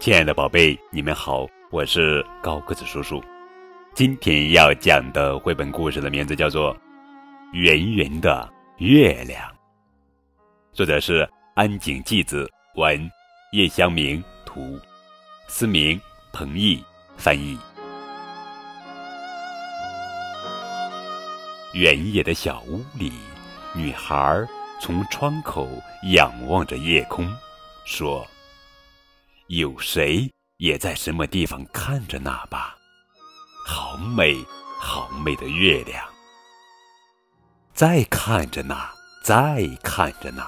亲爱的宝贝，你们好，我是高个子叔叔。今天要讲的绘本故事的名字叫做《圆圆的月亮》，作者是安井纪子，文叶香明，图思明、彭毅翻译。原野的小屋里，女孩从窗口仰望着夜空，说。有谁也在什么地方看着那吧？好美，好美的月亮！再看着那，再看着那。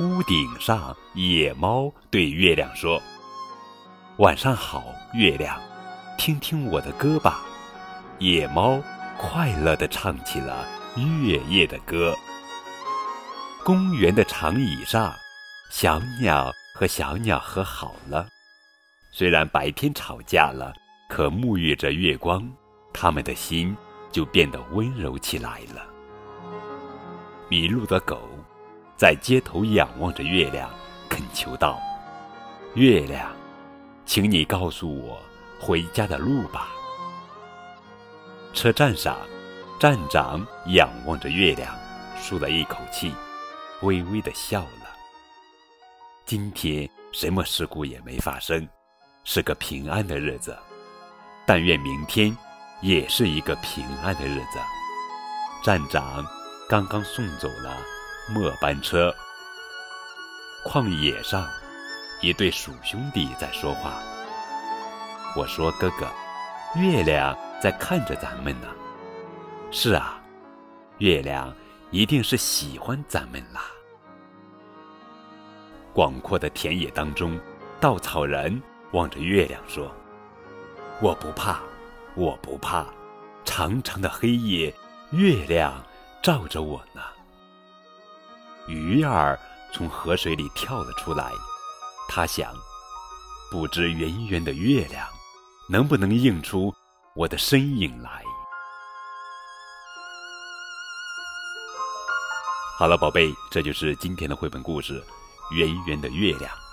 屋顶上，野猫对月亮说：“晚上好，月亮，听听我的歌吧。”野猫快乐地唱起了月夜的歌。公园的长椅上，小鸟。和小鸟和好了，虽然白天吵架了，可沐浴着月光，他们的心就变得温柔起来了。迷路的狗在街头仰望着月亮，恳求道：“月亮，请你告诉我回家的路吧。”车站上，站长仰望着月亮，舒了一口气，微微的笑了。今天什么事故也没发生，是个平安的日子。但愿明天也是一个平安的日子。站长刚刚送走了末班车。旷野上，一对鼠兄弟在说话。我说：“哥哥，月亮在看着咱们呢。”是啊，月亮一定是喜欢咱们啦。广阔的田野当中，稻草人望着月亮说：“我不怕，我不怕，长长的黑夜，月亮照着我呢。”鱼儿从河水里跳了出来，他想：“不知圆圆的月亮，能不能映出我的身影来？”好了，宝贝，这就是今天的绘本故事。圆圆的月亮。